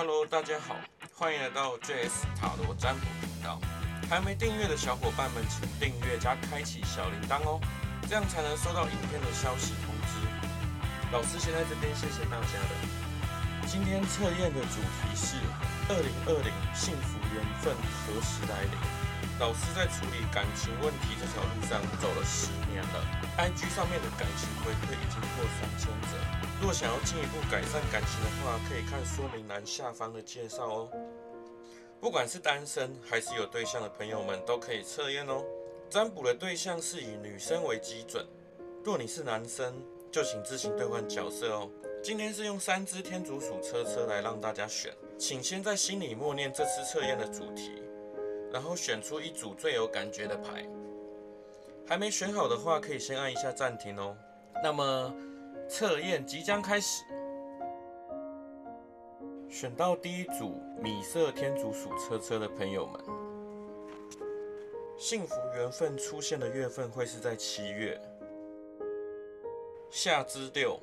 Hello，大家好，欢迎来到 JS 塔罗占卜频道。还没订阅的小伙伴们，请订阅加开启小铃铛哦，这样才能收到影片的消息通知。老师先在这边谢谢大家了。今天测验的主题是：二零二零幸福缘分何时来临？老师在处理感情问题这条路上走了十年了，IG 上面的感情回馈已经破三千则。若想要进一步改善感情的话，可以看说明栏下方的介绍哦。不管是单身还是有对象的朋友们，都可以测验哦。占卜的对象是以女生为基准，若你是男生，就请自行兑换角色哦。今天是用三只天竺鼠车车来让大家选，请先在心里默念这次测验的主题。然后选出一组最有感觉的牌，还没选好的话，可以先按一下暂停哦。那么测验即将开始，选到第一组米色天竺鼠车车的朋友们，幸福缘分出现的月份会是在七月，夏之六，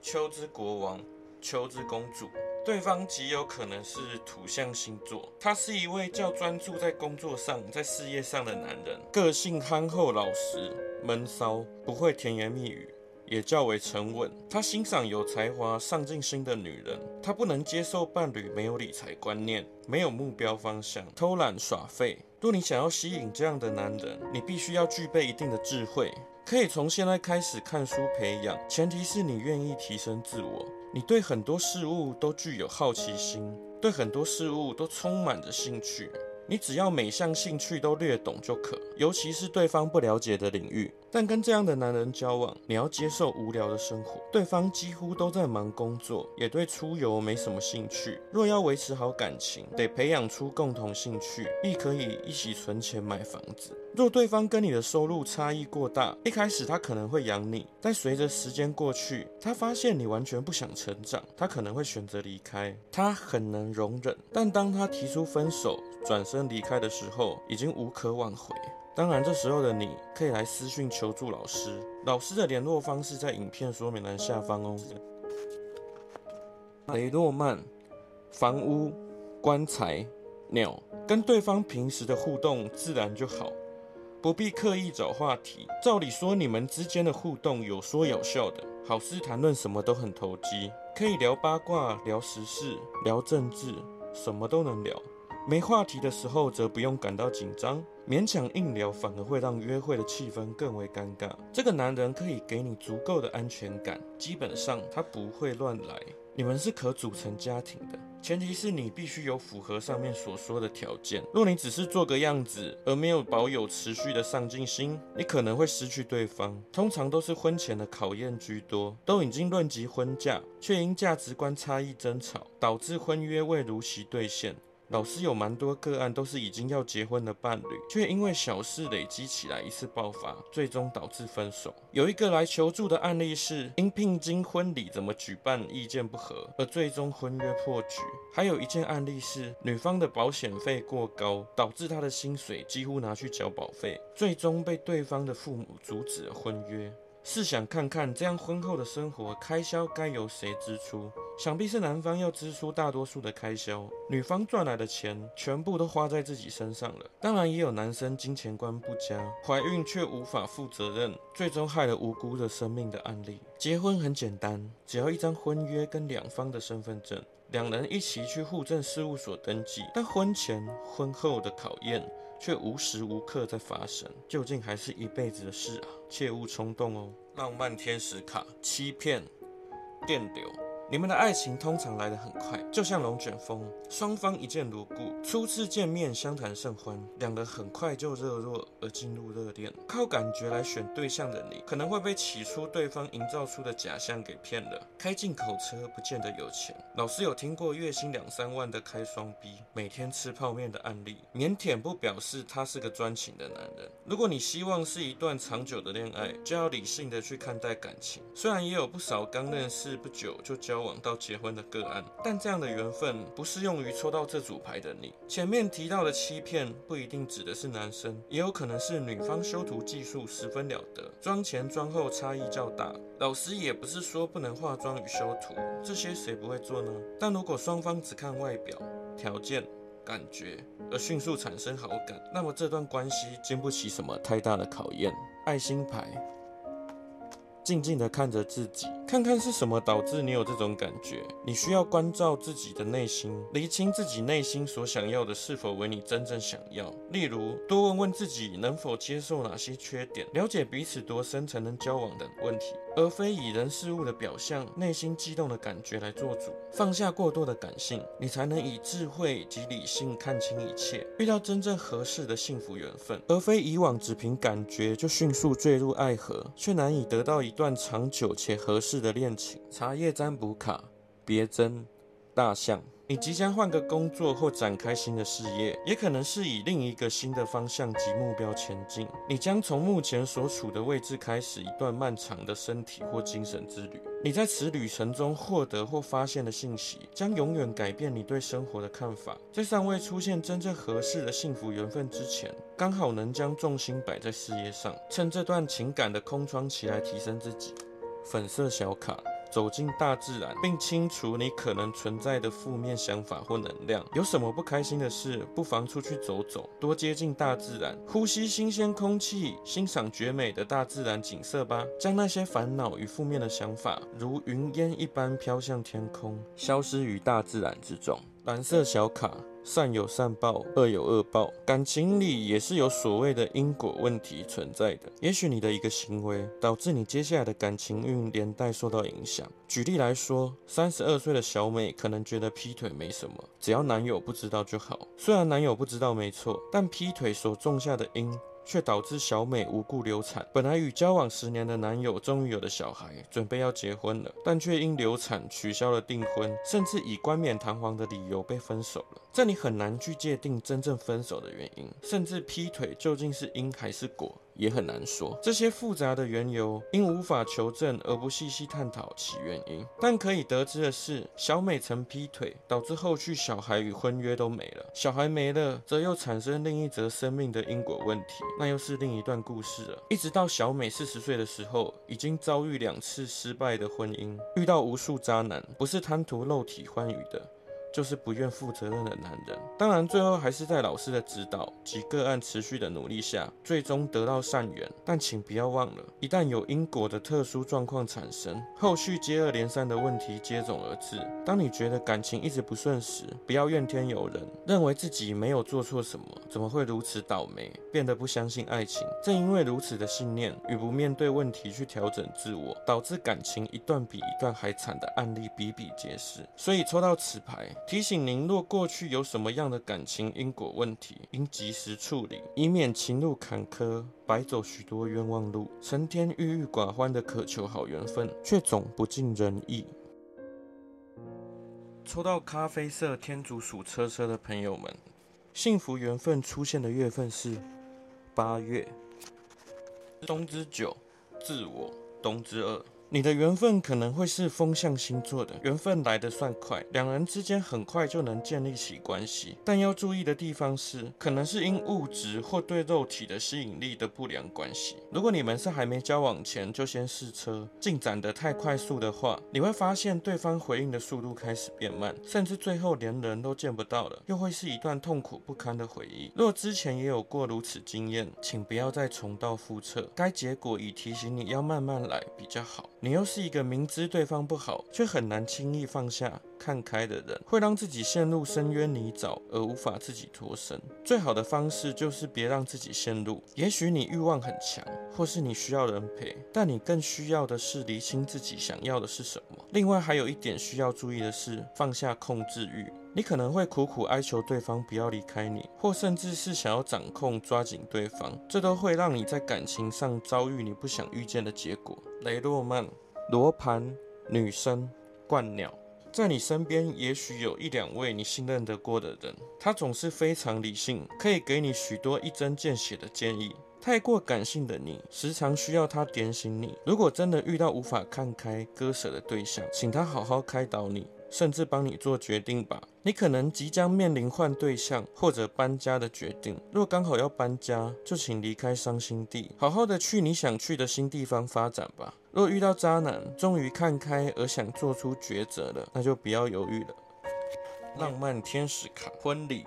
秋之国王，秋之公主。对方极有可能是土象星座，他是一位较专注在工作上、在事业上的男人，个性憨厚老实、闷骚，不会甜言蜜语，也较为沉稳。他欣赏有才华、上进心的女人，他不能接受伴侣没有理财观念、没有目标方向、偷懒耍废。若你想要吸引这样的男人，你必须要具备一定的智慧，可以从现在开始看书培养，前提是你愿意提升自我。你对很多事物都具有好奇心，对很多事物都充满着兴趣。你只要每项兴趣都略懂就可，尤其是对方不了解的领域。但跟这样的男人交往，你要接受无聊的生活。对方几乎都在忙工作，也对出游没什么兴趣。若要维持好感情，得培养出共同兴趣，亦可以一起存钱买房子。若对方跟你的收入差异过大，一开始他可能会养你，但随着时间过去，他发现你完全不想成长，他可能会选择离开。他很能容忍，但当他提出分手、转身离开的时候，已经无可挽回。当然，这时候的你可以来私讯求助老师，老师的联络方式在影片说明栏下方哦。雷诺曼，房屋、棺材、鸟，跟对方平时的互动自然就好。不必刻意找话题，照理说你们之间的互动有说有笑的，好似谈论什么都很投机，可以聊八卦、聊时事、聊政治，什么都能聊。没话题的时候则不用感到紧张，勉强硬聊反而会让约会的气氛更为尴尬。这个男人可以给你足够的安全感，基本上他不会乱来。你们是可组成家庭的，前提是你必须有符合上面所说的条件。若你只是做个样子，而没有保有持续的上进心，你可能会失去对方。通常都是婚前的考验居多，都已经论及婚嫁，却因价值观差异争吵，导致婚约未如期兑现。老师有蛮多个案，都是已经要结婚的伴侣，却因为小事累积起来一次爆发，最终导致分手。有一个来求助的案例是，因聘金婚礼怎么举办意见不合，而最终婚约破局。还有一件案例是，女方的保险费过高，导致她的薪水几乎拿去缴保费，最终被对方的父母阻止了婚约。试想看看，这样婚后的生活开销该由谁支出？想必是男方要支出大多数的开销，女方赚来的钱全部都花在自己身上了。当然，也有男生金钱观不佳，怀孕却无法负责任，最终害了无辜的生命的案例。结婚很简单，只要一张婚约跟两方的身份证，两人一起去户政事务所登记。但婚前婚后的考验却无时无刻在发生，究竟还是一辈子的事啊！切勿冲动哦。浪漫天使卡，欺骗，电流。你们的爱情通常来得很快，就像龙卷风，双方一见如故，初次见面相谈甚欢，两人很快就热络而进入热恋。靠感觉来选对象的你，可能会被起初对方营造出的假象给骗了。开进口车不见得有钱，老师有听过月薪两三万的开双 B，每天吃泡面的案例。腼腆不表示他是个专情的男人。如果你希望是一段长久的恋爱，就要理性的去看待感情。虽然也有不少刚认识不久就交往到结婚的个案，但这样的缘分不适用于抽到这组牌的你。前面提到的欺骗不一定指的是男生，也有可能是女方修图技术十分了得，妆前妆后差异较大。老师也不是说不能化妆与修图，这些谁不会做呢？但如果双方只看外表、条件、感觉而迅速产生好感，那么这段关系经不起什么太大的考验。爱心牌。静静地看着自己，看看是什么导致你有这种感觉。你需要关照自己的内心，厘清自己内心所想要的是否为你真正想要。例如，多问问自己能否接受哪些缺点，了解彼此多深才能交往等问题，而非以人事物的表象、内心激动的感觉来做主。放下过多的感性，你才能以智慧及理性看清一切，遇到真正合适的幸福缘分，而非以往只凭感觉就迅速坠入爱河，却难以得到一。一段长久且合适的恋情。茶叶占卜卡，别针，大象。你即将换个工作或展开新的事业，也可能是以另一个新的方向及目标前进。你将从目前所处的位置开始一段漫长的身体或精神之旅。你在此旅程中获得或发现的信息，将永远改变你对生活的看法。在尚未出现真正合适的幸福缘分之前，刚好能将重心摆在事业上，趁这段情感的空窗期来提升自己。粉色小卡。走进大自然，并清除你可能存在的负面想法或能量。有什么不开心的事，不妨出去走走，多接近大自然，呼吸新鲜空气，欣赏绝美的大自然景色吧。将那些烦恼与负面的想法，如云烟一般飘向天空，消失于大自然之中。蓝色小卡。善有善报，恶有恶报。感情里也是有所谓的因果问题存在的。也许你的一个行为导致你接下来的感情运连带受到影响。举例来说，三十二岁的小美可能觉得劈腿没什么，只要男友不知道就好。虽然男友不知道没错，但劈腿所种下的因。却导致小美无故流产。本来与交往十年的男友终于有了小孩，准备要结婚了，但却因流产取消了订婚，甚至以冠冕堂皇的理由被分手了。这里很难去界定真正分手的原因，甚至劈腿究竟是因还是果。也很难说，这些复杂的缘由，因无法求证而不细细探讨其原因。但可以得知的是，小美曾劈腿，导致后续小孩与婚约都没了。小孩没了，则又产生另一则生命的因果问题，那又是另一段故事了。一直到小美四十岁的时候，已经遭遇两次失败的婚姻，遇到无数渣男，不是贪图肉体欢愉的。就是不愿负责任的男人。当然，最后还是在老师的指导及个案持续的努力下，最终得到善缘。但请不要忘了，一旦有因果的特殊状况产生，后续接二连三的问题接踵而至。当你觉得感情一直不顺时，不要怨天尤人，认为自己没有做错什么，怎么会如此倒霉，变得不相信爱情。正因为如此的信念与不面对问题去调整自我，导致感情一段比一段还惨的案例比比皆是。所以抽到此牌。提醒您，若过去有什么样的感情因果问题，应及时处理，以免情路坎坷，白走许多冤枉路，成天郁郁寡欢的渴求好缘分，却总不尽人意。抽到咖啡色天竺鼠车车的朋友们，幸福缘分出现的月份是八月。冬之九，自我，冬之二。你的缘分可能会是风象星座的，缘分来得算快，两人之间很快就能建立起关系。但要注意的地方是，可能是因物质或对肉体的吸引力的不良关系。如果你们是还没交往前就先试车，进展得太快速的话，你会发现对方回应的速度开始变慢，甚至最后连人都见不到了，又会是一段痛苦不堪的回忆。若之前也有过如此经验，请不要再重蹈覆辙。该结果已提醒你要慢慢来比较好。你又是一个明知对方不好，却很难轻易放下、看开的人，会让自己陷入深渊泥沼而无法自己脱身。最好的方式就是别让自己陷入。也许你欲望很强，或是你需要人陪，但你更需要的是厘清自己想要的是什么。另外，还有一点需要注意的是，放下控制欲。你可能会苦苦哀求对方不要离开你，或甚至是想要掌控、抓紧对方，这都会让你在感情上遭遇你不想遇见的结果。雷诺曼、罗盘、女生、冠鸟，在你身边也许有一两位你信任得过的人，他总是非常理性，可以给你许多一针见血的建议。太过感性的你，时常需要他点醒你。如果真的遇到无法看开割舍的对象，请他好好开导你。甚至帮你做决定吧。你可能即将面临换对象或者搬家的决定。若刚好要搬家，就请离开伤心地，好好的去你想去的新地方发展吧。若遇到渣男，终于看开而想做出抉择了，那就不要犹豫了。浪漫天使卡，婚礼，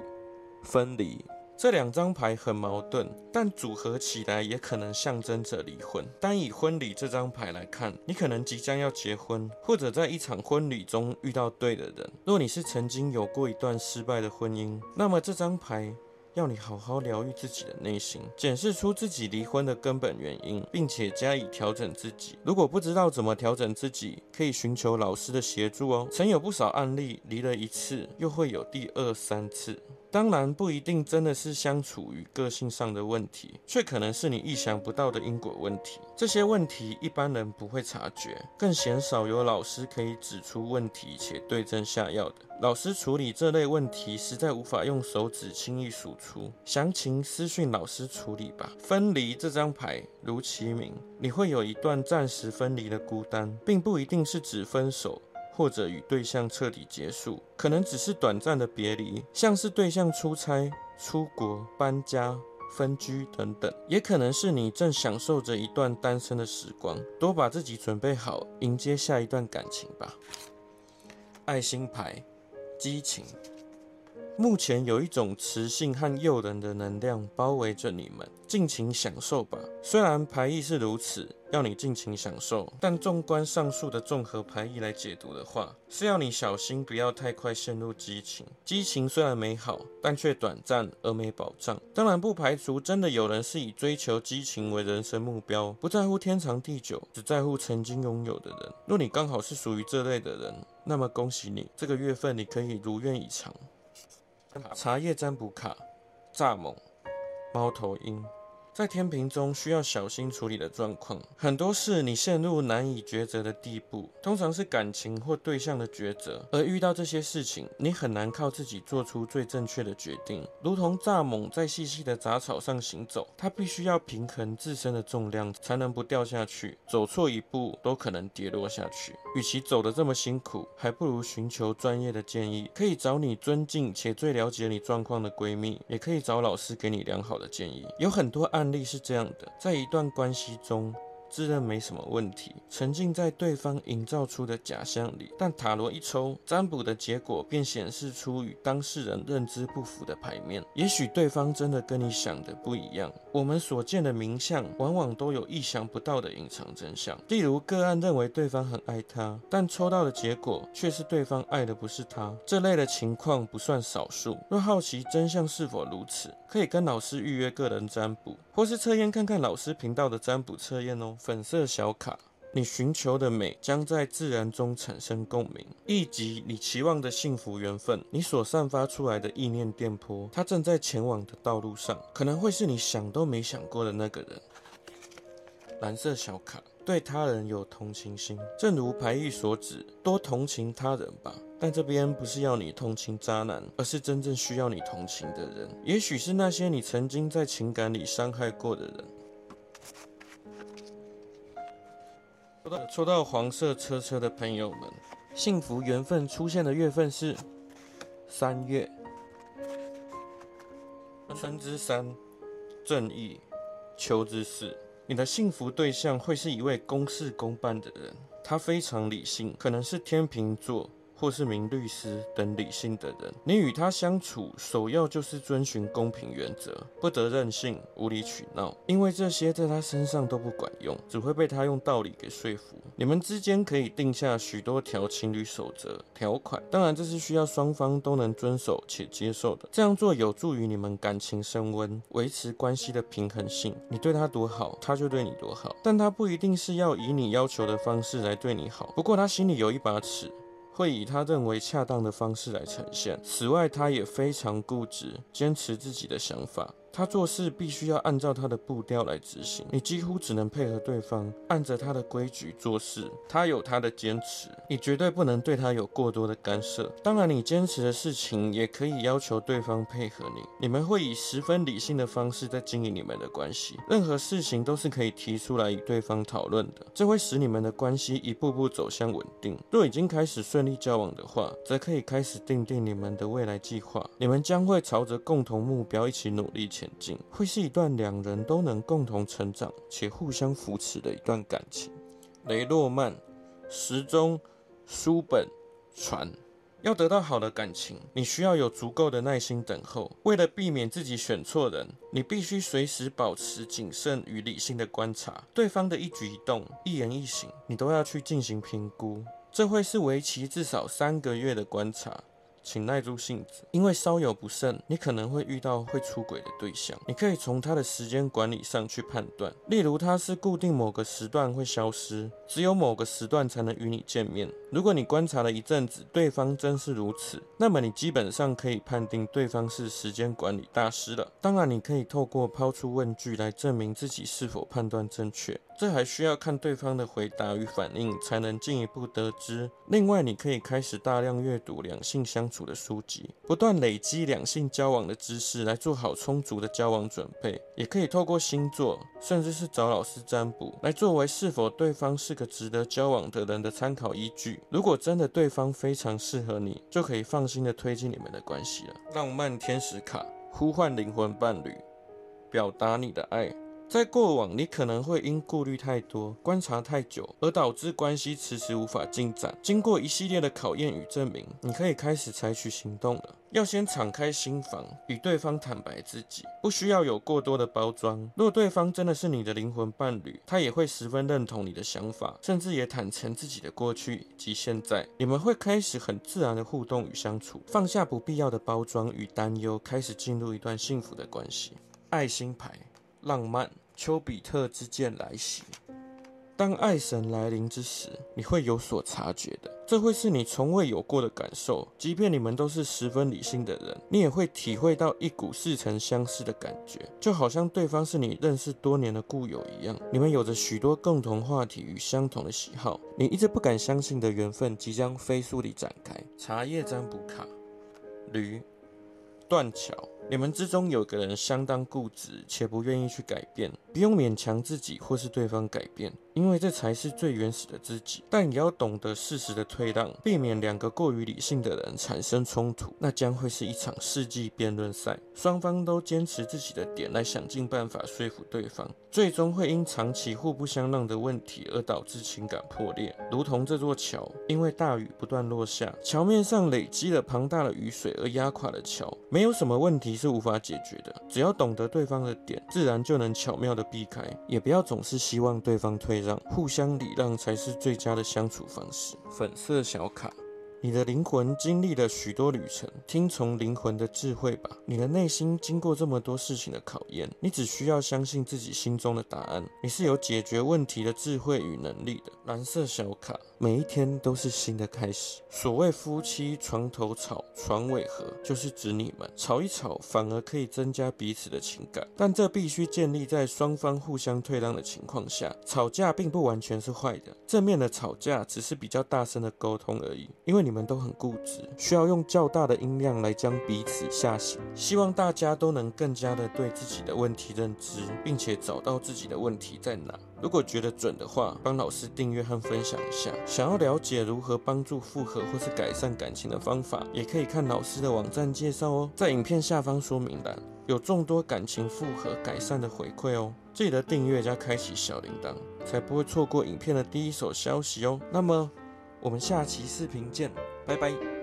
分离。这两张牌很矛盾，但组合起来也可能象征着离婚。单以婚礼这张牌来看，你可能即将要结婚，或者在一场婚礼中遇到对的人。若你是曾经有过一段失败的婚姻，那么这张牌要你好好疗愈自己的内心，检视出自己离婚的根本原因，并且加以调整自己。如果不知道怎么调整自己，可以寻求老师的协助哦。曾有不少案例，离了一次又会有第二三次。当然不一定真的是相处与个性上的问题，却可能是你意想不到的因果问题。这些问题一般人不会察觉，更鲜少有老师可以指出问题且对症下药的。老师处理这类问题实在无法用手指轻易数出，详情私讯老师处理吧。分离这张牌如其名，你会有一段暂时分离的孤单，并不一定是指分手。或者与对象彻底结束，可能只是短暂的别离，像是对象出差、出国、搬家、分居等等，也可能是你正享受着一段单身的时光，多把自己准备好，迎接下一段感情吧。爱心牌，激情。目前有一种磁性和诱人的能量包围着你们，尽情享受吧。虽然牌意是如此，要你尽情享受，但纵观上述的综合牌意来解读的话，是要你小心不要太快陷入激情。激情虽然美好，但却短暂而没保障。当然不排除真的有人是以追求激情为人生目标，不在乎天长地久，只在乎曾经拥有的人。若你刚好是属于这类的人，那么恭喜你，这个月份你可以如愿以偿。茶叶占卜卡，蚱蜢，猫头鹰。在天平中需要小心处理的状况，很多事你陷入难以抉择的地步，通常是感情或对象的抉择。而遇到这些事情，你很难靠自己做出最正确的决定。如同蚱蜢在细细的杂草上行走，它必须要平衡自身的重量，才能不掉下去。走错一步都可能跌落下去。与其走得这么辛苦，还不如寻求专业的建议。可以找你尊敬且最了解你状况的闺蜜，也可以找老师给你良好的建议。有很多案。案例是这样的，在一段关系中，自认没什么问题，沉浸在对方营造出的假象里。但塔罗一抽，占卜的结果便显示出与当事人认知不符的牌面。也许对方真的跟你想的不一样。我们所见的名相，往往都有意想不到的隐藏真相。例如，个案认为对方很爱他，但抽到的结果却是对方爱的不是他。这类的情况不算少数。若好奇真相是否如此，可以跟老师预约个人占卜，或是测验看看老师频道的占卜测验哦。粉色小卡，你寻求的美将在自然中产生共鸣，以及你期望的幸福缘分。你所散发出来的意念电波，它正在前往的道路上，可能会是你想都没想过的那个人。蓝色小卡，对他人有同情心，正如牌意所指，多同情他人吧。但这边不是要你同情渣男，而是真正需要你同情的人，也许是那些你曾经在情感里伤害过的人。抽到黄色车车的朋友们，幸福缘分出现的月份是三月。春之三，正义，秋之四，你的幸福对象会是一位公事公办的人，他非常理性，可能是天秤座。或是名律师等理性的人，你与他相处，首要就是遵循公平原则，不得任性、无理取闹，因为这些在他身上都不管用，只会被他用道理给说服。你们之间可以定下许多条情侣守则条款，当然这是需要双方都能遵守且接受的。这样做有助于你们感情升温，维持关系的平衡性。你对他多好，他就对你多好，但他不一定是要以你要求的方式来对你好。不过他心里有一把尺。会以他认为恰当的方式来呈现。此外，他也非常固执，坚持自己的想法。他做事必须要按照他的步调来执行，你几乎只能配合对方，按着他的规矩做事。他有他的坚持，你绝对不能对他有过多的干涉。当然，你坚持的事情也可以要求对方配合你。你们会以十分理性的方式在经营你们的关系，任何事情都是可以提出来与对方讨论的，这会使你们的关系一步步走向稳定。若已经开始顺利交往的话，则可以开始定定你们的未来计划。你们将会朝着共同目标一起努力前进，会是一段两人都能共同成长且互相扶持的一段感情。雷诺曼，时钟，书本，船。要得到好的感情，你需要有足够的耐心等候。为了避免自己选错人，你必须随时保持谨慎与理性的观察对方的一举一动、一言一行，你都要去进行评估。这会是为期至少三个月的观察。请耐住性子，因为稍有不慎，你可能会遇到会出轨的对象。你可以从他的时间管理上去判断，例如他是固定某个时段会消失，只有某个时段才能与你见面。如果你观察了一阵子，对方真是如此，那么你基本上可以判定对方是时间管理大师了。当然，你可以透过抛出问句来证明自己是否判断正确。这还需要看对方的回答与反应才能进一步得知。另外，你可以开始大量阅读两性相处的书籍，不断累积两性交往的知识，来做好充足的交往准备。也可以透过星座，甚至是找老师占卜，来作为是否对方是个值得交往的人的参考依据。如果真的对方非常适合你，就可以放心的推进你们的关系了。浪漫天使卡，呼唤灵魂伴侣，表达你的爱。在过往，你可能会因顾虑太多、观察太久，而导致关系迟迟无法进展。经过一系列的考验与证明，你可以开始采取行动了。要先敞开心房，与对方坦白自己，不需要有过多的包装。若对方真的是你的灵魂伴侣，他也会十分认同你的想法，甚至也坦诚自己的过去及现在。你们会开始很自然的互动与相处，放下不必要的包装与担忧，开始进入一段幸福的关系。爱心牌。浪漫，丘比特之箭来袭。当爱神来临之时，你会有所察觉的，这会是你从未有过的感受。即便你们都是十分理性的人，你也会体会到一股似曾相识的感觉，就好像对方是你认识多年的故友一样。你们有着许多共同话题与相同的喜好，你一直不敢相信的缘分即将飞速地展开。茶叶占卜卡，驴，断桥。你们之中有个人相当固执，且不愿意去改变。不用勉强自己或是对方改变，因为这才是最原始的自己。但也要懂得适时的退让，避免两个过于理性的人产生冲突，那将会是一场世纪辩论赛。双方都坚持自己的点来想尽办法说服对方，最终会因长期互不相让的问题而导致情感破裂。如同这座桥，因为大雨不断落下，桥面上累积了庞大的雨水而压垮了桥。没有什么问题是无法解决的，只要懂得对方的点，自然就能巧妙的。避开，也不要总是希望对方退让，互相礼让才是最佳的相处方式。粉色小卡。你的灵魂经历了许多旅程，听从灵魂的智慧吧。你的内心经过这么多事情的考验，你只需要相信自己心中的答案。你是有解决问题的智慧与能力的。蓝色小卡，每一天都是新的开始。所谓夫妻床头吵，床尾和，就是指你们吵一吵，反而可以增加彼此的情感。但这必须建立在双方互相退让的情况下。吵架并不完全是坏的，正面的吵架只是比较大声的沟通而已，因为你们。都很固执，需要用较大的音量来将彼此吓醒。希望大家都能更加的对自己的问题认知，并且找到自己的问题在哪。如果觉得准的话，帮老师订阅和分享一下。想要了解如何帮助复合或是改善感情的方法，也可以看老师的网站介绍哦。在影片下方说明栏有众多感情复合改善的回馈哦。记得订阅加开启小铃铛，才不会错过影片的第一手消息哦。那么。我们下期视频见，拜拜。